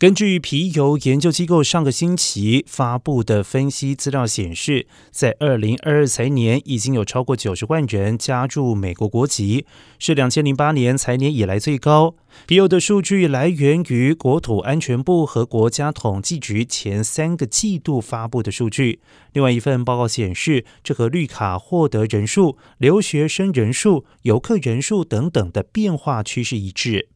根据皮尤研究机构上个星期发布的分析资料显示在二零二二财年已经有超过九十万人加入美国国籍是两千零八年财年以来最高。皮尤的数据来源于国土安全部和国家统计局前三个季度发布的数据。另外一份报告显示这和绿卡获得人数留学生人数游客人数等等的变化趋势一致。